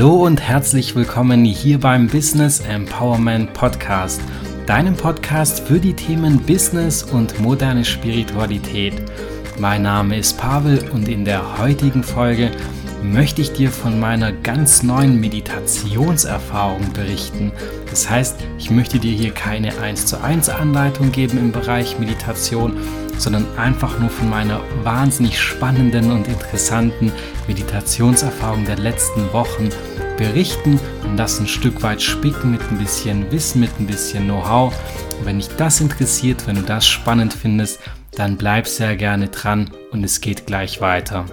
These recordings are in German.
Hallo und herzlich willkommen hier beim Business Empowerment Podcast, deinem Podcast für die Themen Business und moderne Spiritualität. Mein Name ist Pavel und in der heutigen Folge möchte ich dir von meiner ganz neuen Meditationserfahrung berichten. Das heißt, ich möchte dir hier keine 1 zu 1 Anleitung geben im Bereich Meditation, sondern einfach nur von meiner wahnsinnig spannenden und interessanten Meditationserfahrung der letzten Wochen berichten und das ein Stück weit spicken mit ein bisschen Wissen, mit ein bisschen Know-how. Und wenn dich das interessiert, wenn du das spannend findest, dann bleib sehr gerne dran und es geht gleich weiter.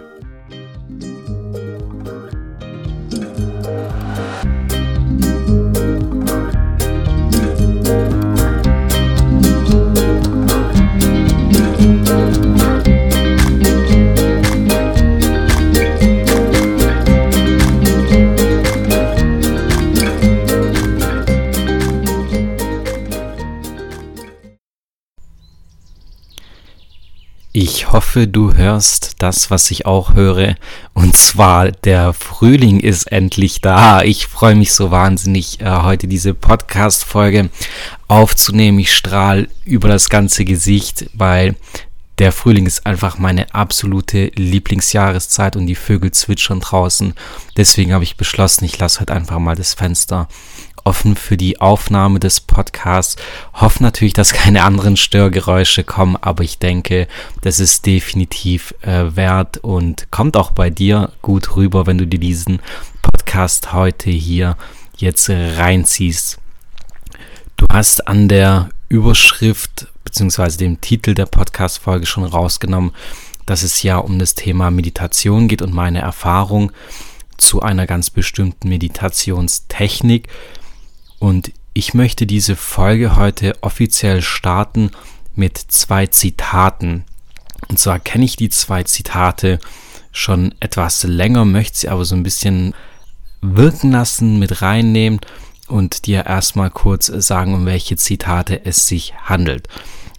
Ich hoffe, du hörst das, was ich auch höre. Und zwar, der Frühling ist endlich da. Ich freue mich so wahnsinnig, äh, heute diese Podcast-Folge aufzunehmen. Ich strahle über das ganze Gesicht, weil der Frühling ist einfach meine absolute Lieblingsjahreszeit und die Vögel zwitschern draußen. Deswegen habe ich beschlossen, ich lasse heute einfach mal das Fenster offen für die Aufnahme des Podcasts. Hoffe natürlich, dass keine anderen Störgeräusche kommen, aber ich denke, das ist definitiv äh, wert und kommt auch bei dir gut rüber, wenn du dir diesen Podcast heute hier jetzt reinziehst. Du hast an der Überschrift bzw. dem Titel der Podcast-Folge schon rausgenommen, dass es ja um das Thema Meditation geht und meine Erfahrung zu einer ganz bestimmten Meditationstechnik. Und ich möchte diese Folge heute offiziell starten mit zwei Zitaten. Und zwar kenne ich die zwei Zitate schon etwas länger, möchte sie aber so ein bisschen wirken lassen, mit reinnehmen und dir erstmal kurz sagen, um welche Zitate es sich handelt.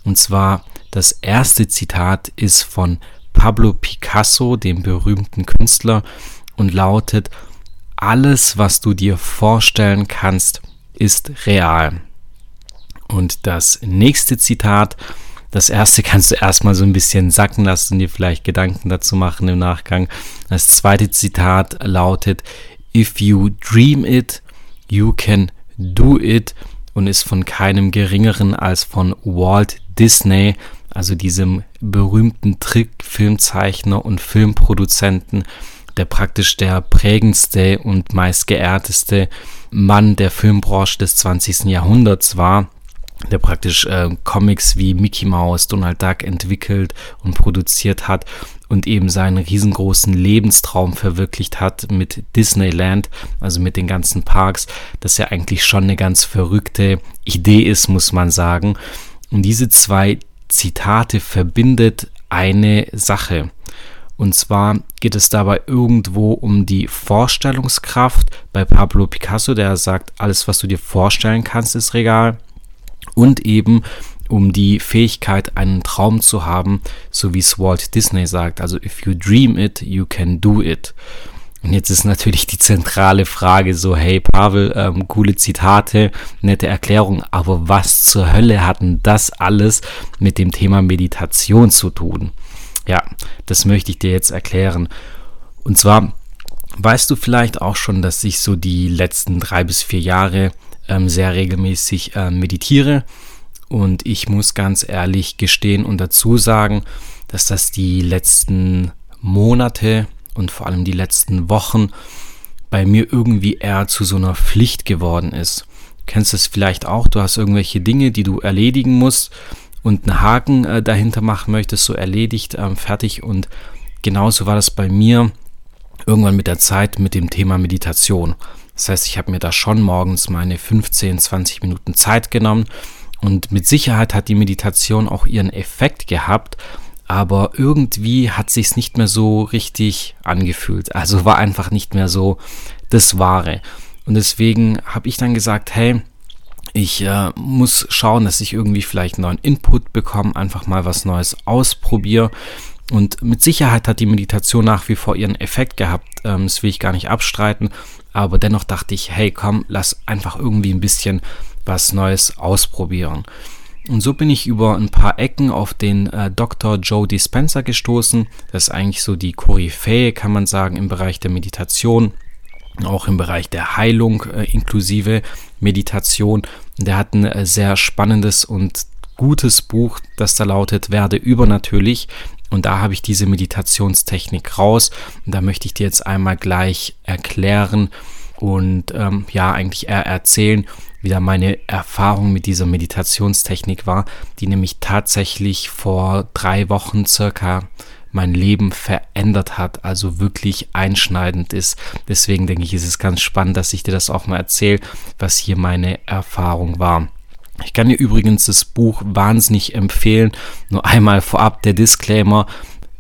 Und zwar das erste Zitat ist von Pablo Picasso, dem berühmten Künstler, und lautet, alles, was du dir vorstellen kannst, ist real. Und das nächste Zitat, das erste kannst du erstmal so ein bisschen sacken lassen und dir vielleicht Gedanken dazu machen im Nachgang. Das zweite Zitat lautet, If you dream it, you can do it und ist von keinem geringeren als von Walt Disney, also diesem berühmten Trickfilmzeichner und Filmproduzenten, der praktisch der prägendste und meist geehrteste Mann der Filmbranche des 20. Jahrhunderts war, der praktisch äh, Comics wie Mickey Mouse, Donald Duck entwickelt und produziert hat und eben seinen riesengroßen Lebenstraum verwirklicht hat mit Disneyland, also mit den ganzen Parks, das ja eigentlich schon eine ganz verrückte Idee ist, muss man sagen. Und diese zwei Zitate verbindet eine Sache. Und zwar geht es dabei irgendwo um die Vorstellungskraft bei Pablo Picasso, der sagt, alles, was du dir vorstellen kannst, ist regal. Und eben um die Fähigkeit, einen Traum zu haben, so wie es Walt Disney sagt. Also, if you dream it, you can do it. Und jetzt ist natürlich die zentrale Frage so, hey Pavel, ähm, coole Zitate, nette Erklärung, aber was zur Hölle hatten das alles mit dem Thema Meditation zu tun? Ja, das möchte ich dir jetzt erklären. Und zwar weißt du vielleicht auch schon, dass ich so die letzten drei bis vier Jahre ähm, sehr regelmäßig äh, meditiere. Und ich muss ganz ehrlich gestehen und dazu sagen, dass das die letzten Monate und vor allem die letzten Wochen bei mir irgendwie eher zu so einer Pflicht geworden ist. Du kennst es vielleicht auch, du hast irgendwelche Dinge, die du erledigen musst und einen Haken äh, dahinter machen möchtest, so erledigt, ähm, fertig. Und genauso war das bei mir irgendwann mit der Zeit mit dem Thema Meditation. Das heißt, ich habe mir da schon morgens meine 15, 20 Minuten Zeit genommen und mit Sicherheit hat die Meditation auch ihren Effekt gehabt, aber irgendwie hat sich's nicht mehr so richtig angefühlt. Also war einfach nicht mehr so das Wahre. Und deswegen habe ich dann gesagt, hey, ich äh, muss schauen, dass ich irgendwie vielleicht neuen Input bekomme, einfach mal was Neues ausprobiere. Und mit Sicherheit hat die Meditation nach wie vor ihren Effekt gehabt. Ähm, das will ich gar nicht abstreiten. aber dennoch dachte ich, hey komm, lass einfach irgendwie ein bisschen was Neues ausprobieren. Und so bin ich über ein paar Ecken auf den äh, Dr. Joe Dispenza gestoßen. Das ist eigentlich so die Koryphäe, kann man sagen, im Bereich der Meditation, auch im Bereich der Heilung äh, inklusive Meditation. Der hat ein äh, sehr spannendes und gutes Buch, das da lautet Werde übernatürlich. Und da habe ich diese Meditationstechnik raus. Und da möchte ich dir jetzt einmal gleich erklären und ähm, ja, eigentlich eher erzählen, wie da meine Erfahrung mit dieser Meditationstechnik war, die nämlich tatsächlich vor drei Wochen circa mein Leben verändert hat, also wirklich einschneidend ist. Deswegen denke ich, ist es ganz spannend, dass ich dir das auch mal erzähle, was hier meine Erfahrung war. Ich kann dir übrigens das Buch wahnsinnig empfehlen. Nur einmal vorab der Disclaimer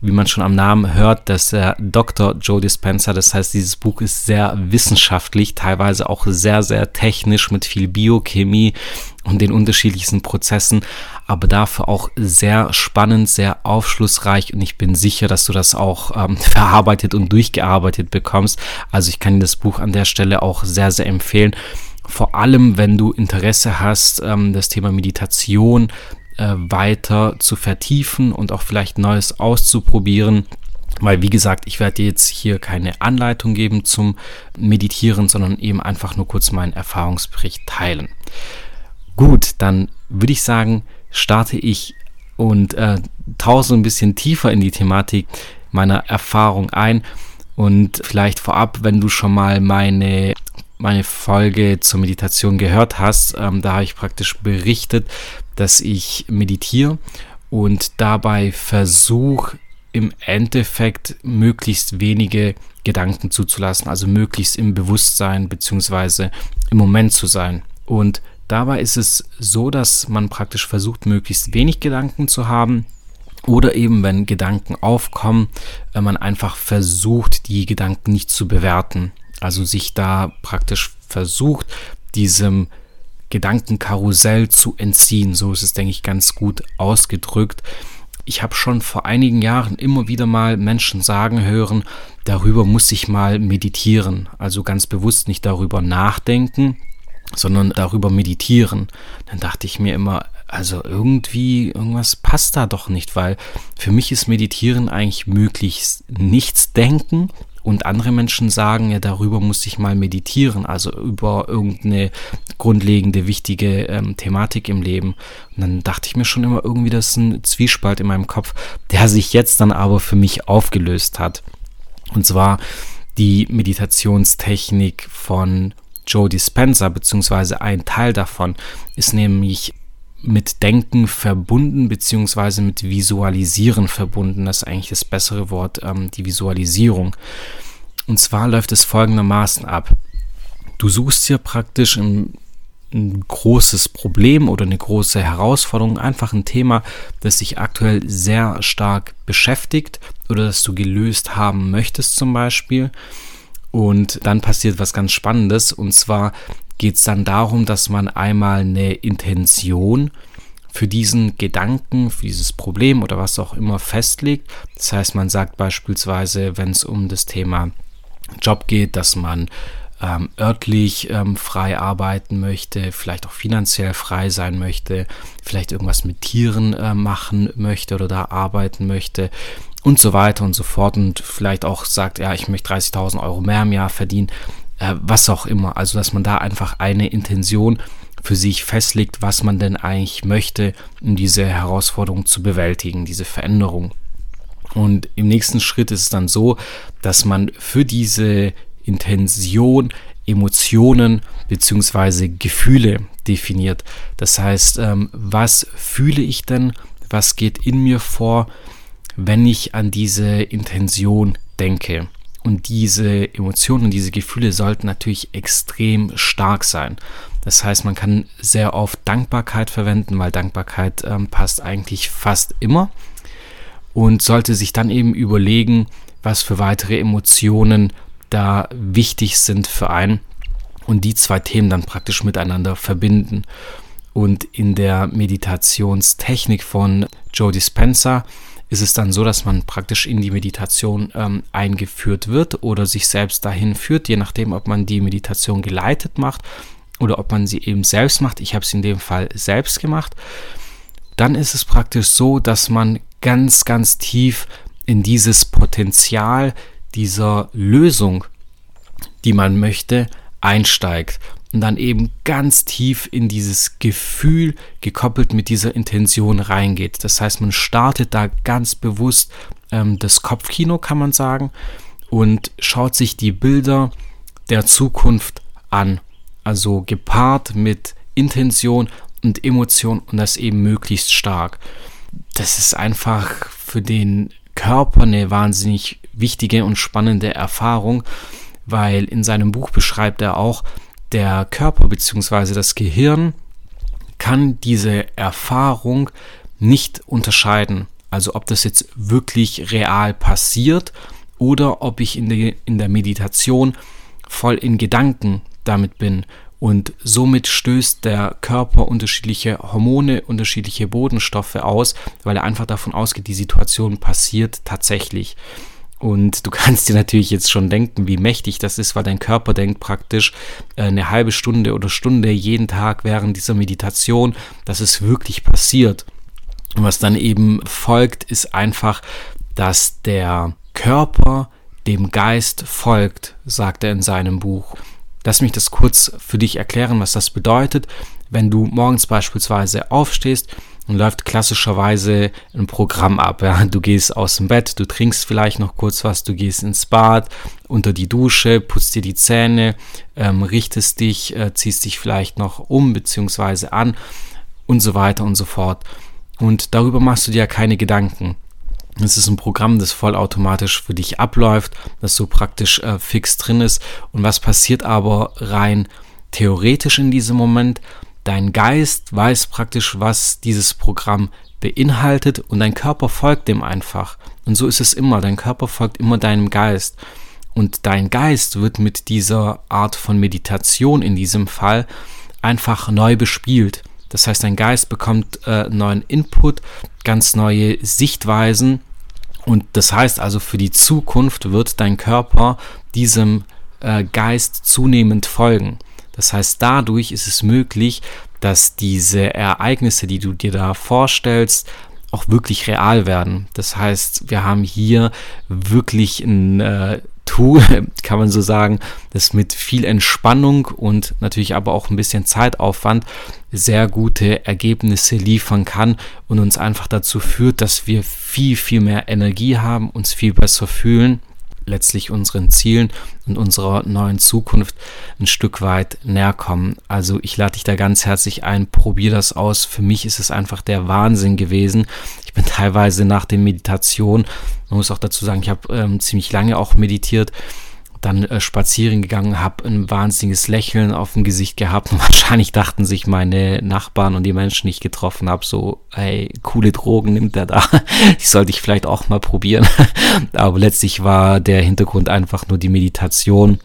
wie man schon am Namen hört, dass der Dr. Joe Dispenza, das heißt, dieses Buch ist sehr wissenschaftlich, teilweise auch sehr, sehr technisch mit viel Biochemie und den unterschiedlichsten Prozessen, aber dafür auch sehr spannend, sehr aufschlussreich und ich bin sicher, dass du das auch ähm, verarbeitet und durchgearbeitet bekommst. Also ich kann dir das Buch an der Stelle auch sehr, sehr empfehlen. Vor allem, wenn du Interesse hast, ähm, das Thema Meditation äh, weiter zu vertiefen und auch vielleicht Neues auszuprobieren. Weil, wie gesagt, ich werde jetzt hier keine Anleitung geben zum Meditieren, sondern eben einfach nur kurz meinen Erfahrungsbericht teilen. Gut, dann würde ich sagen, starte ich und äh, tauche ein bisschen tiefer in die Thematik meiner Erfahrung ein. Und vielleicht vorab, wenn du schon mal meine meine Folge zur Meditation gehört hast, ähm, da habe ich praktisch berichtet, dass ich meditiere und dabei versuche im Endeffekt möglichst wenige Gedanken zuzulassen, also möglichst im Bewusstsein bzw. im Moment zu sein. Und dabei ist es so, dass man praktisch versucht, möglichst wenig Gedanken zu haben. Oder eben, wenn Gedanken aufkommen, wenn man einfach versucht, die Gedanken nicht zu bewerten. Also sich da praktisch versucht, diesem Gedankenkarussell zu entziehen. So ist es, denke ich, ganz gut ausgedrückt. Ich habe schon vor einigen Jahren immer wieder mal Menschen sagen hören, darüber muss ich mal meditieren. Also ganz bewusst nicht darüber nachdenken, sondern darüber meditieren. Dann dachte ich mir immer, also irgendwie, irgendwas passt da doch nicht, weil für mich ist Meditieren eigentlich möglichst nichts denken und andere Menschen sagen, ja, darüber muss ich mal meditieren, also über irgendeine grundlegende, wichtige ähm, Thematik im Leben. Und dann dachte ich mir schon immer irgendwie, das ist ein Zwiespalt in meinem Kopf, der sich jetzt dann aber für mich aufgelöst hat. Und zwar die Meditationstechnik von Joe Dispenza, beziehungsweise ein Teil davon ist nämlich mit Denken verbunden, beziehungsweise mit Visualisieren verbunden. Das ist eigentlich das bessere Wort, ähm, die Visualisierung. Und zwar läuft es folgendermaßen ab. Du suchst hier praktisch ein, ein großes Problem oder eine große Herausforderung, einfach ein Thema, das dich aktuell sehr stark beschäftigt oder das du gelöst haben möchtest zum Beispiel. Und dann passiert was ganz Spannendes und zwar geht es dann darum, dass man einmal eine Intention für diesen Gedanken, für dieses Problem oder was auch immer festlegt. Das heißt, man sagt beispielsweise, wenn es um das Thema Job geht, dass man ähm, örtlich ähm, frei arbeiten möchte, vielleicht auch finanziell frei sein möchte, vielleicht irgendwas mit Tieren äh, machen möchte oder da arbeiten möchte und so weiter und so fort und vielleicht auch sagt, ja, ich möchte 30.000 Euro mehr im Jahr verdienen äh, was auch immer. Also, dass man da einfach eine Intention für sich festlegt, was man denn eigentlich möchte, um diese Herausforderung zu bewältigen, diese Veränderung. Und im nächsten Schritt ist es dann so, dass man für diese Intention Emotionen bzw. Gefühle definiert. Das heißt, ähm, was fühle ich denn, was geht in mir vor, wenn ich an diese Intention denke. Und diese Emotionen, diese Gefühle sollten natürlich extrem stark sein. Das heißt, man kann sehr oft Dankbarkeit verwenden, weil Dankbarkeit ähm, passt eigentlich fast immer. Und sollte sich dann eben überlegen, was für weitere Emotionen da wichtig sind für einen und die zwei Themen dann praktisch miteinander verbinden. Und in der Meditationstechnik von Joe Dispenza ist es dann so, dass man praktisch in die Meditation ähm, eingeführt wird oder sich selbst dahin führt, je nachdem, ob man die Meditation geleitet macht oder ob man sie eben selbst macht. Ich habe es in dem Fall selbst gemacht. Dann ist es praktisch so, dass man ganz, ganz tief in dieses Potenzial dieser Lösung, die man möchte, einsteigt und dann eben ganz tief in dieses Gefühl gekoppelt mit dieser Intention reingeht. Das heißt, man startet da ganz bewusst ähm, das Kopfkino, kann man sagen, und schaut sich die Bilder der Zukunft an. Also gepaart mit Intention und Emotion und das eben möglichst stark. Das ist einfach für den Körper eine wahnsinnig wichtige und spannende Erfahrung, weil in seinem Buch beschreibt er auch, der Körper bzw. das Gehirn kann diese Erfahrung nicht unterscheiden. Also ob das jetzt wirklich real passiert oder ob ich in der, in der Meditation voll in Gedanken damit bin. Und somit stößt der Körper unterschiedliche Hormone, unterschiedliche Bodenstoffe aus, weil er einfach davon ausgeht, die Situation passiert tatsächlich. Und du kannst dir natürlich jetzt schon denken, wie mächtig das ist, weil dein Körper denkt praktisch äh, eine halbe Stunde oder Stunde jeden Tag während dieser Meditation, dass es wirklich passiert. Und was dann eben folgt, ist einfach, dass der Körper dem Geist folgt, sagt er in seinem Buch. Lass mich das kurz für dich erklären, was das bedeutet. Wenn du morgens beispielsweise aufstehst läuft klassischerweise ein Programm ab. Ja. Du gehst aus dem Bett, du trinkst vielleicht noch kurz was, du gehst ins Bad, unter die Dusche, putzt dir die Zähne, ähm, richtest dich, äh, ziehst dich vielleicht noch um bzw. an und so weiter und so fort. Und darüber machst du dir ja keine Gedanken. Es ist ein Programm, das vollautomatisch für dich abläuft, das so praktisch äh, fix drin ist. Und was passiert aber rein theoretisch in diesem Moment? Dein Geist weiß praktisch, was dieses Programm beinhaltet und dein Körper folgt dem einfach. Und so ist es immer. Dein Körper folgt immer deinem Geist. Und dein Geist wird mit dieser Art von Meditation in diesem Fall einfach neu bespielt. Das heißt, dein Geist bekommt äh, neuen Input, ganz neue Sichtweisen. Und das heißt also, für die Zukunft wird dein Körper diesem äh, Geist zunehmend folgen. Das heißt, dadurch ist es möglich, dass diese Ereignisse, die du dir da vorstellst, auch wirklich real werden. Das heißt, wir haben hier wirklich ein äh, Tool, kann man so sagen, das mit viel Entspannung und natürlich aber auch ein bisschen Zeitaufwand sehr gute Ergebnisse liefern kann und uns einfach dazu führt, dass wir viel, viel mehr Energie haben, uns viel besser fühlen letztlich unseren Zielen und unserer neuen Zukunft ein Stück weit näher kommen. Also ich lade dich da ganz herzlich ein, probier das aus. Für mich ist es einfach der Wahnsinn gewesen. Ich bin teilweise nach der Meditation, man muss auch dazu sagen, ich habe ähm, ziemlich lange auch meditiert, dann äh, spazieren gegangen, habe ein wahnsinniges Lächeln auf dem Gesicht gehabt und wahrscheinlich dachten sich meine Nachbarn und die Menschen, die ich getroffen habe, so, hey, coole Drogen nimmt er da, die sollte ich vielleicht auch mal probieren. Aber letztlich war der Hintergrund einfach nur die Meditation.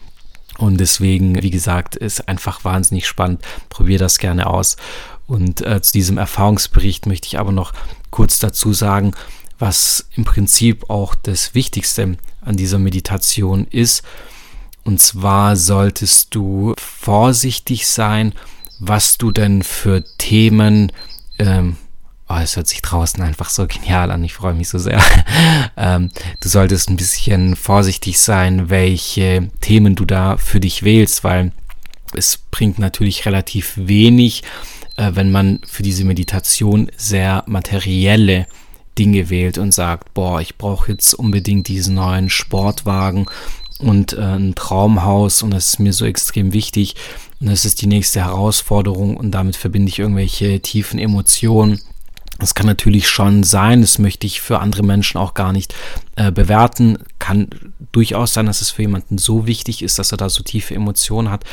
Und deswegen, wie gesagt, ist einfach wahnsinnig spannend. Probier das gerne aus. Und äh, zu diesem Erfahrungsbericht möchte ich aber noch kurz dazu sagen, was im Prinzip auch das Wichtigste an dieser Meditation ist. Und zwar solltest du vorsichtig sein, was du denn für Themen, ähm, oh, es hört sich draußen einfach so genial an, ich freue mich so sehr. ähm, du solltest ein bisschen vorsichtig sein, welche Themen du da für dich wählst, weil es bringt natürlich relativ wenig, äh, wenn man für diese Meditation sehr materielle Dinge wählt und sagt, boah, ich brauche jetzt unbedingt diesen neuen Sportwagen und äh, ein Traumhaus und das ist mir so extrem wichtig und das ist die nächste Herausforderung und damit verbinde ich irgendwelche tiefen Emotionen. Das kann natürlich schon sein, das möchte ich für andere Menschen auch gar nicht äh, bewerten. Kann durchaus sein, dass es für jemanden so wichtig ist, dass er da so tiefe Emotionen hat.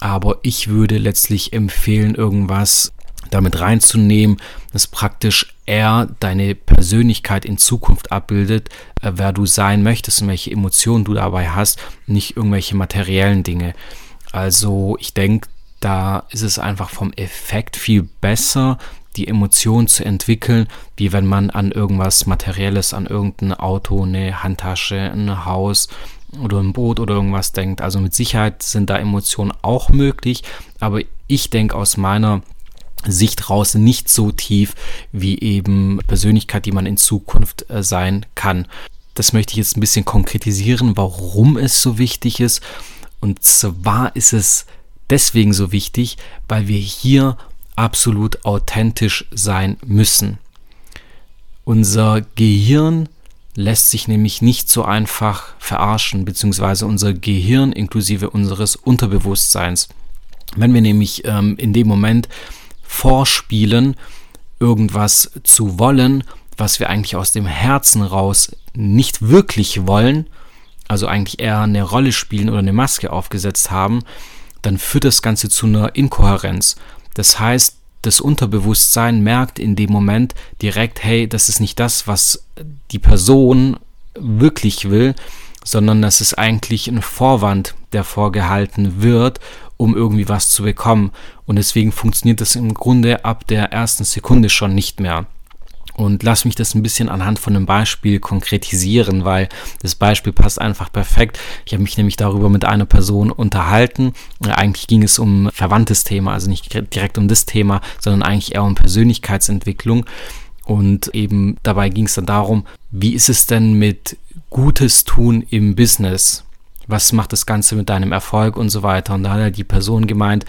Aber ich würde letztlich empfehlen, irgendwas damit reinzunehmen, das praktisch eher deine Persönlichkeit in Zukunft abbildet, äh, wer du sein möchtest und welche Emotionen du dabei hast, nicht irgendwelche materiellen Dinge. Also ich denke, Da ist es einfach vom Effekt viel besser, die Emotion zu entwickeln, wie wenn man an irgendwas Materielles, an irgendein Auto, eine Handtasche, ein Haus oder ein Boot oder irgendwas denkt. Also mit Sicherheit sind da Emotionen auch möglich, aber ich denke aus meiner Sicht raus nicht so tief wie eben Persönlichkeit, die man in Zukunft äh, sein kann. Das möchte ich jetzt ein bisschen konkretisieren, warum es so wichtig ist. Und zwar ist es deswegen so wichtig, weil wir hier absolut authentisch sein müssen. Unser Gehirn lässt sich nämlich nicht so einfach verarschen, beziehungsweise unser Gehirn inklusive unseres Unterbewusstseins. Wenn wir nämlich ähm, in dem Moment vorspielen, irgendwas zu wollen, was wir eigentlich aus dem Herzen raus nicht wirklich wollen, also eigentlich eher eine Rolle spielen oder eine Maske aufgesetzt haben, dann führt das Ganze zu einer Inkohärenz. Das heißt, das Unterbewusstsein merkt in dem Moment direkt, hey, das ist nicht das, was die Person wirklich will, sondern das ist eigentlich ein Vorwand, der vorgehalten wird, um irgendwie was zu bekommen. Und deswegen funktioniert das im Grunde ab der ersten Sekunde schon nicht mehr. Und lass mich das ein bisschen anhand von einem Beispiel konkretisieren, weil das Beispiel passt einfach perfekt. Ich habe mich nämlich darüber mit einer Person unterhalten. Eigentlich ging es um verwandtes Thema, also nicht direkt um das Thema, sondern eigentlich eher um Persönlichkeitsentwicklung. Und eben dabei ging es dann darum, wie ist es denn mit Gutes tun im Business? Was macht das Ganze mit deinem Erfolg und so weiter? Und da hat halt die Person gemeint,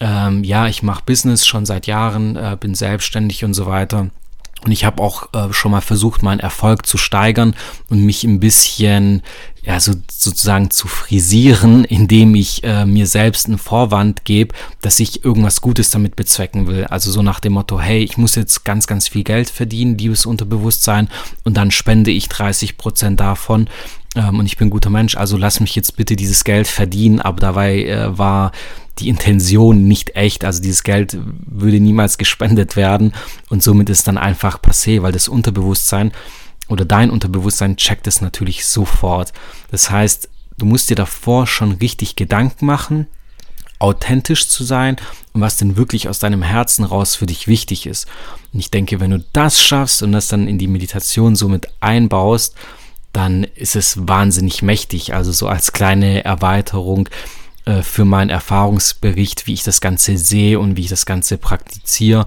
ähm, ja, ich mache Business schon seit Jahren, äh, bin selbstständig und so weiter. Und ich habe auch äh, schon mal versucht, meinen Erfolg zu steigern und mich ein bisschen, ja, so, sozusagen zu frisieren, indem ich äh, mir selbst einen Vorwand gebe, dass ich irgendwas Gutes damit bezwecken will. Also so nach dem Motto, hey, ich muss jetzt ganz, ganz viel Geld verdienen, liebes Unterbewusstsein, und dann spende ich 30 Prozent davon ähm, und ich bin ein guter Mensch, also lass mich jetzt bitte dieses Geld verdienen. Aber dabei äh, war die Intention nicht echt. Also dieses Geld würde niemals gespendet werden und somit ist dann einfach passé, weil das Unterbewusstsein oder dein Unterbewusstsein checkt es natürlich sofort. Das heißt, du musst dir davor schon richtig Gedanken machen, authentisch zu sein und was denn wirklich aus deinem Herzen raus für dich wichtig ist. Und ich denke, wenn du das schaffst und das dann in die Meditation somit einbaust, dann ist es wahnsinnig mächtig. Also so als kleine Erweiterung äh, für meinen Erfahrungsbericht, wie ich das Ganze sehe und wie ich das Ganze praktiziere.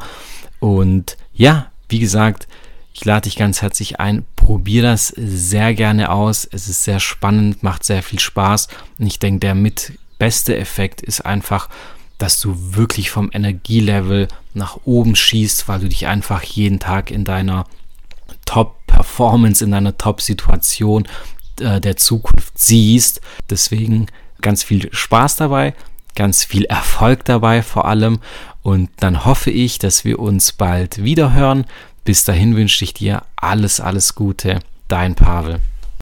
Und ja, wie gesagt, ich lade dich ganz herzlich ein. Probier das sehr gerne aus. Es ist sehr spannend, macht sehr viel Spaß. Und ich denke, der mit beste Effekt ist einfach, dass du wirklich vom Energielevel nach oben schießt, weil du dich einfach jeden Tag in deiner Top-Performance, in deiner Top-Situation äh, der Zukunft siehst. Deswegen ganz viel Spaß dabei, ganz viel Erfolg dabei vor allem. Und dann hoffe ich, dass wir uns bald wieder hören. Bis dahin wünsche ich dir alles, alles Gute. Dein Pavel.